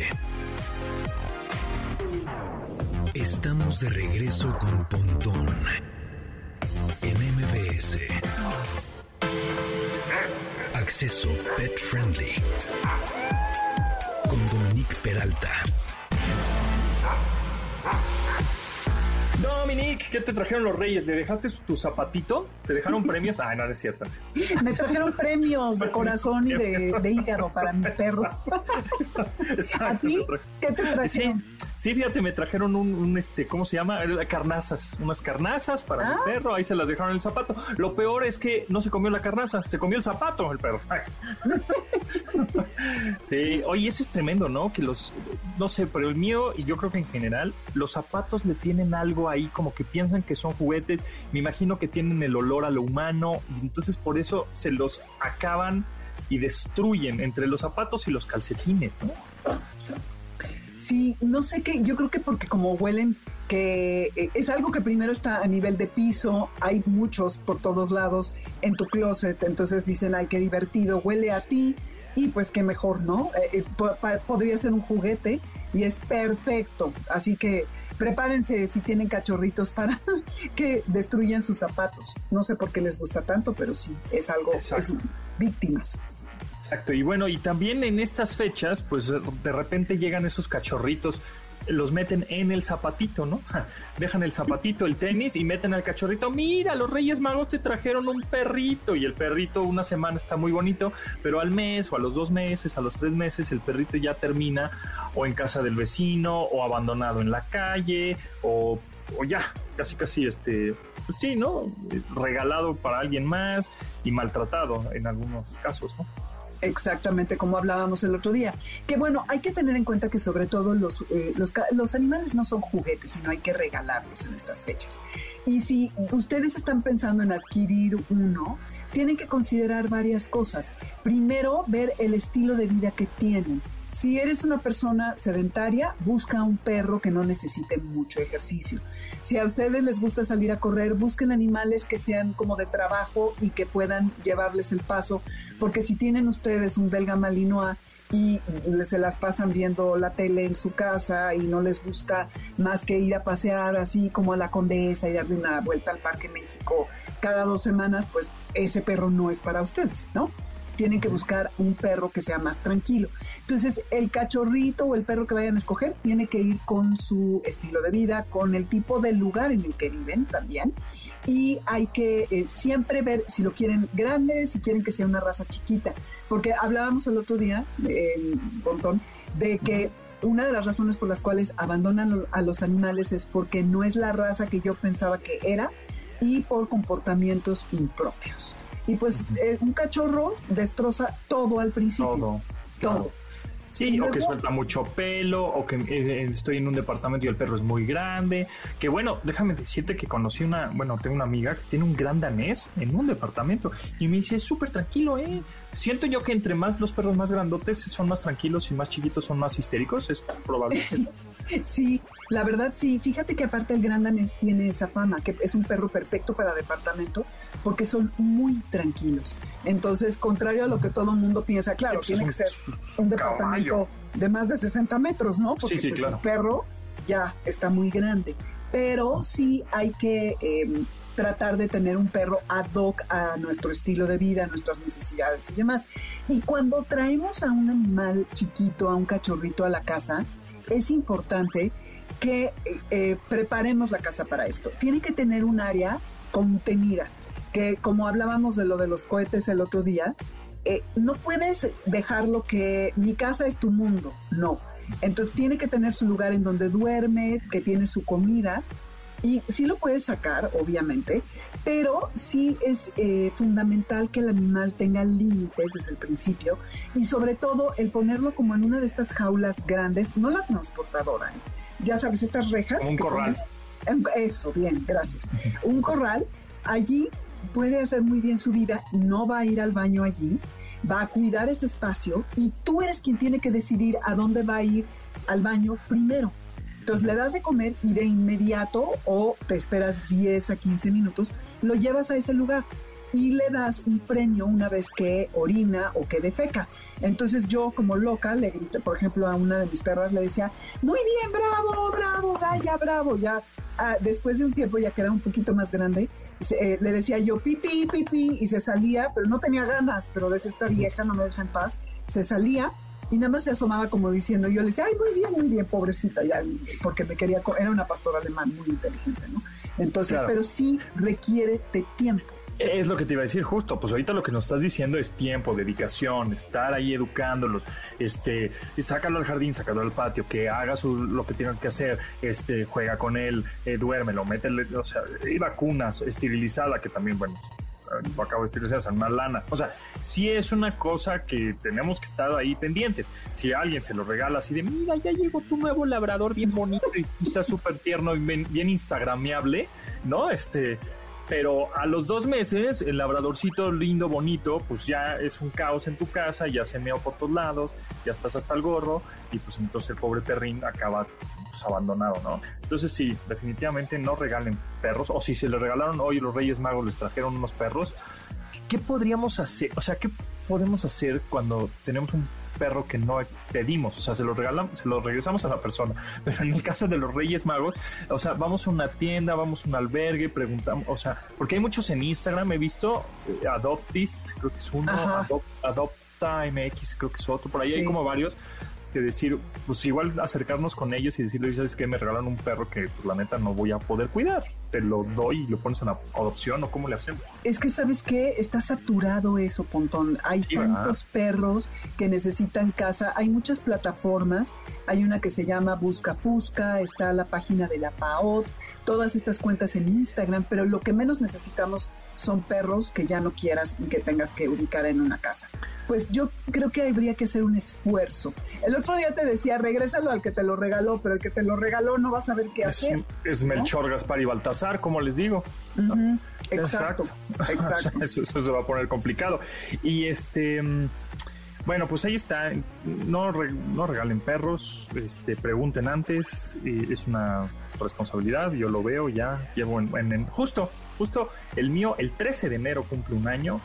Estamos de regreso con Pontón en MBS. Acceso Pet Friendly con Dominique Peralta. Dominique, ¿qué te trajeron los reyes? ¿Le dejaste tu zapatito? ¿Te dejaron premios? Ah, no, no es cierto. Me trajeron premios de corazón y de, hígado para mis perros. ¿A ti? ¿Qué te trajeron? Sí, fíjate, me trajeron un, este, ¿cómo se llama? Carnazas. Unas carnazas para mi ah. perro. Ahí se las dejaron en el zapato. Lo peor es que no se comió la carnaza, se comió el zapato el perro. sí, oye, eso es tremendo, ¿no? Que los, no sé, pero el mío y yo creo que en general, los zapatos le tienen algo ahí como que piensan que son juguetes. Me imagino que tienen el olor a lo humano y entonces por eso se los acaban y destruyen entre los zapatos y los calcetines, ¿no? Sí, no sé qué, yo creo que porque como huelen, que eh, es algo que primero está a nivel de piso, hay muchos por todos lados en tu closet, entonces dicen, ay, qué divertido, huele a ti, y pues qué mejor, ¿no? Eh, eh, podría ser un juguete y es perfecto, así que prepárense si tienen cachorritos para que destruyan sus zapatos. No sé por qué les gusta tanto, pero sí, es algo, es víctimas. Exacto, y bueno, y también en estas fechas, pues de repente llegan esos cachorritos, los meten en el zapatito, ¿no? Dejan el zapatito, el tenis y meten al cachorrito, mira, los Reyes Magos te trajeron un perrito y el perrito una semana está muy bonito, pero al mes o a los dos meses, a los tres meses, el perrito ya termina o en casa del vecino o abandonado en la calle o, ya, casi casi este, pues sí, ¿no? Regalado para alguien más y maltratado en algunos casos, ¿no? Exactamente como hablábamos el otro día. Que bueno, hay que tener en cuenta que sobre todo los, eh, los, los, animales no son juguetes, sino hay que regalarlos en estas fechas. Y si ustedes están pensando en adquirir uno, tienen que considerar varias cosas. Primero, ver el estilo de vida que tienen. Si eres una persona sedentaria, busca un perro que no necesite mucho ejercicio. Si a ustedes les gusta salir a correr, busquen animales que sean como de trabajo y que puedan llevarles el paso, porque si tienen ustedes un belga malinois y se las pasan viendo la tele en su casa y no les gusta más que ir a pasear así como a la Condesa y darle una vuelta al Parque México cada dos semanas, pues ese perro no es para ustedes, ¿no? Tienen que buscar un perro que sea más tranquilo. Entonces, el cachorrito o el perro que vayan a escoger tiene que ir con su estilo de vida, con el tipo de lugar en el que viven también. Y hay que eh, siempre ver si lo quieren grande, si quieren que sea una raza chiquita. Porque hablábamos el otro día, en Bontón, de que una de las razones por las cuales abandonan a los animales es porque no es la raza que yo pensaba que era y por comportamientos impropios. Y pues eh, un cachorro destroza todo al principio. Todo. Todo. Sí, o que suelta mucho pelo, o que eh, estoy en un departamento y el perro es muy grande. Que bueno, déjame decirte que conocí una, bueno, tengo una amiga que tiene un gran danés en un departamento y me dice, es súper tranquilo, ¿eh? Siento yo que entre más los perros más grandotes son más tranquilos y más chiquitos son más histéricos, es probable. Sí, la verdad sí. Fíjate que aparte el Gran Danés tiene esa fama, que es un perro perfecto para departamento, porque son muy tranquilos. Entonces, contrario a lo que todo el mundo piensa, claro, tiene que ser un departamento de más de 60 metros, ¿no? Porque sí, sí, pues, el perro ya está muy grande. Pero sí hay que em, tratar de tener un perro ad hoc a nuestro estilo de vida, a nuestras necesidades y demás. Y cuando traemos a un animal chiquito, a un cachorrito a la casa, es importante que eh, preparemos la casa para esto. Tiene que tener un área contenida, que como hablábamos de lo de los cohetes el otro día, eh, no puedes dejarlo que mi casa es tu mundo, no. Entonces tiene que tener su lugar en donde duerme, que tiene su comida, y sí lo puedes sacar, obviamente, pero sí es eh, fundamental que el animal tenga límites desde el principio y sobre todo el ponerlo como en una de estas jaulas grandes, no la transportadora, ¿eh? Ya sabes, estas rejas. Un corral. eso, bien, gracias. Un corral, allí puede hacer muy bien su vida, no va a ir al baño allí, va a cuidar ese espacio y tú eres quien tiene que decidir a dónde va a ir al baño primero. Entonces le das de comer y de inmediato o te esperas 10 a 15 minutos, lo llevas a ese lugar y le das un premio una vez que orina o que defeca. Entonces yo como loca le grité, por ejemplo, a una de mis perras le decía, muy bien, bravo, bravo, vaya, bravo. Ya ah, después de un tiempo, ya que era un poquito más grande, eh, le decía yo pipí, pipí, y se salía, pero no tenía ganas, pero ves esta vieja no me deja en paz, se salía y nada más se asomaba como diciendo, yo le decía, ay, muy bien, muy bien, pobrecita, ya, porque me quería, era una pastora alemán muy inteligente, ¿no? Entonces, pero sí requiere de tiempo. Es lo que te iba a decir justo, pues ahorita lo que nos estás diciendo es tiempo, dedicación, estar ahí educándolos, este, sácalo al jardín, sácalo al patio, que haga su, lo que tenga que hacer, este, juega con él, eh, duérmelo, métele, o sea, y vacunas, esterilizada, que también, bueno, acabo de esterilizar, una lana. O sea, si es una cosa que tenemos que estar ahí pendientes. Si alguien se lo regala así de, mira, ya llegó tu nuevo labrador bien bonito y está súper tierno y bien, bien instagramiable, ¿no? Este, pero a los dos meses el labradorcito lindo, bonito, pues ya es un caos en tu casa, ya se meó por todos lados, ya estás hasta el gorro y pues entonces el pobre perrín acaba pues, abandonado, ¿no? Entonces sí, definitivamente no regalen perros o si se le regalaron hoy los Reyes Magos les trajeron unos perros, ¿qué podríamos hacer? O sea, ¿qué podemos hacer cuando tenemos un perro que no pedimos, o sea, se lo regalamos, se lo regresamos a la persona. Pero en el caso de los Reyes Magos, o sea, vamos a una tienda, vamos a un albergue, preguntamos, o sea, porque hay muchos en Instagram, he visto eh, Adoptist, creo que es uno, Adopta MX, creo que es otro, por ahí hay como varios que decir, pues igual acercarnos con ellos y decirles, ¿sabes que Me regalan un perro que pues, la neta no voy a poder cuidar. Te lo doy y lo pones en adopción o cómo le hacemos. Es que, ¿sabes qué? Está saturado eso, Pontón. Hay tantos perros que necesitan casa. Hay muchas plataformas. Hay una que se llama Busca Fusca, está la página de la PAOT todas estas cuentas en Instagram, pero lo que menos necesitamos son perros que ya no quieras y que tengas que ubicar en una casa. Pues yo creo que habría que hacer un esfuerzo. El otro día te decía, regrésalo al que te lo regaló, pero el que te lo regaló no va a saber qué hacer. Es Melchor, Gaspar y Baltasar, como les digo. Exacto. Exacto. eso, se va a poner complicado. Y este... Mm, bueno, pues ahí está. No, no regalen perros, este, pregunten antes. es una responsabilidad, yo lo veo ya. Llevo en, justo, justo el mío, el 13 de enero cumple un año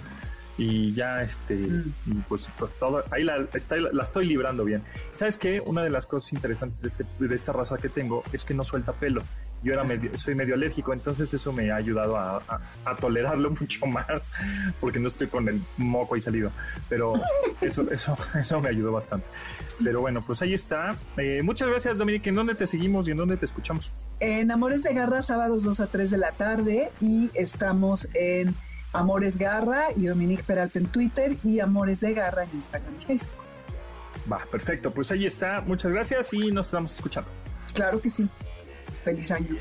y ya este mm. pues, pues todo ahí la, la, estoy librando bien sabes qué una de las cosas interesantes de, este, de esta raza que tengo es que no suelta pelo yo era medio, soy medio alérgico, entonces eso me ha ayudado a, tolerarlo mucho más, porque no estoy con el moco ahí salido. Pero eso, eso, eso me ayudó bastante. Pero bueno, pues ahí está. Eh, muchas gracias, Dominique. ¿En dónde te seguimos y en dónde te escuchamos? En Amores de Garra, sábados 2 a 3 de la tarde, y estamos en Amores Garra y Dominique Peralta en Twitter y Amores de Garra en Instagram y Facebook. Va, perfecto. Pues ahí está. Muchas gracias y nos estamos escuchando. Claro que sí. Feliz año.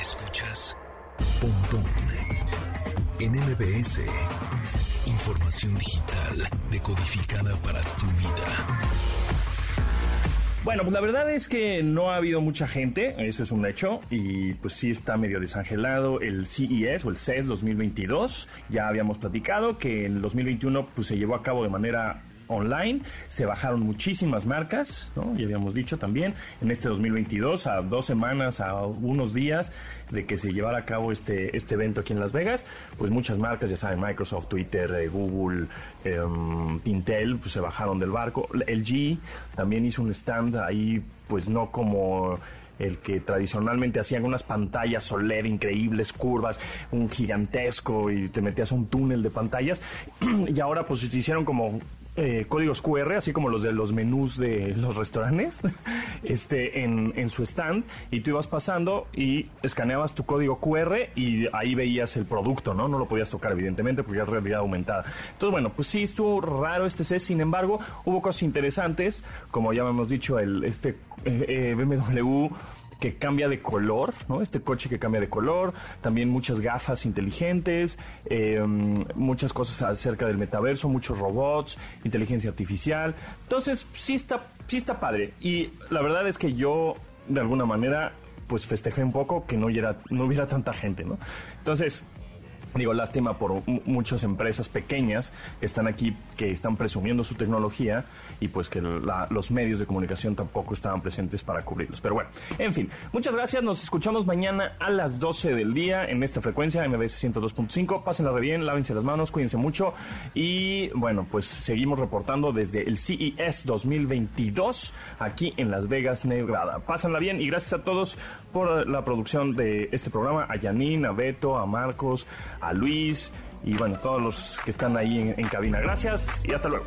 Escuchas Pontón en MBS. Información digital decodificada para tu vida. Bueno, pues la verdad es que no ha habido mucha gente, eso es un hecho, y pues sí está medio desangelado el CES o el CES 2022. Ya habíamos platicado que en el 2021 pues se llevó a cabo de manera online, se bajaron muchísimas marcas, ¿no? ya habíamos dicho también, en este 2022, a dos semanas, a unos días de que se llevara a cabo este, este evento aquí en Las Vegas, pues muchas marcas, ya saben, Microsoft, Twitter, eh, Google, eh, Intel, pues se bajaron del barco. El G también hizo un stand ahí, pues no como el que tradicionalmente hacían unas pantallas soler increíbles, curvas, un gigantesco y te metías un túnel de pantallas y ahora pues se hicieron como eh, códigos QR, así como los de los menús de los restaurantes, este, en, en, su stand, y tú ibas pasando y escaneabas tu código QR y ahí veías el producto, ¿no? No lo podías tocar, evidentemente, porque es realidad aumentada. Entonces, bueno, pues sí, estuvo raro este CES, sin embargo, hubo cosas interesantes, como ya hemos dicho, el, este eh, eh BMW que cambia de color, ¿no? Este coche que cambia de color, también muchas gafas inteligentes, eh, muchas cosas acerca del metaverso, muchos robots, inteligencia artificial. Entonces, sí está, sí está padre. Y la verdad es que yo, de alguna manera, pues festejé un poco que no hubiera, no hubiera tanta gente, ¿no? Entonces, Digo, lástima por muchas empresas pequeñas que están aquí, que están presumiendo su tecnología y pues que los medios de comunicación tampoco estaban presentes para cubrirlos. Pero bueno, en fin, muchas gracias. Nos escuchamos mañana a las 12 del día en esta frecuencia MBS 102.5. Pásenla re bien, lávense las manos, cuídense mucho y bueno, pues seguimos reportando desde el CES 2022 aquí en Las Vegas, Nevada. Pásenla bien y gracias a todos por la producción de este programa, a Janine, a Beto, a Marcos, a Luis y bueno, todos los que están ahí en, cabina. Gracias y hasta luego.